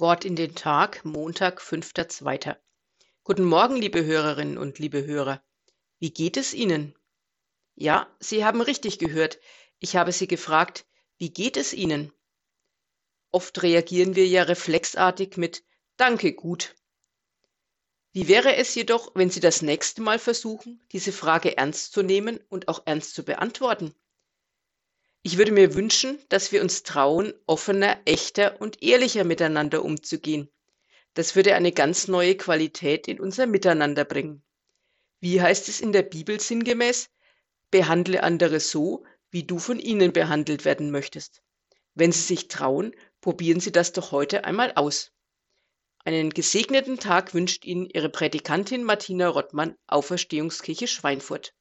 Wort in den Tag, Montag, 5.2. Guten Morgen, liebe Hörerinnen und liebe Hörer. Wie geht es Ihnen? Ja, Sie haben richtig gehört. Ich habe Sie gefragt, wie geht es Ihnen? Oft reagieren wir ja reflexartig mit Danke, gut. Wie wäre es jedoch, wenn Sie das nächste Mal versuchen, diese Frage ernst zu nehmen und auch ernst zu beantworten? Ich würde mir wünschen, dass wir uns trauen, offener, echter und ehrlicher miteinander umzugehen. Das würde eine ganz neue Qualität in unser Miteinander bringen. Wie heißt es in der Bibel sinngemäß? Behandle andere so, wie du von ihnen behandelt werden möchtest. Wenn Sie sich trauen, probieren Sie das doch heute einmal aus. Einen gesegneten Tag wünscht Ihnen Ihre Prädikantin Martina Rottmann, Auferstehungskirche Schweinfurt.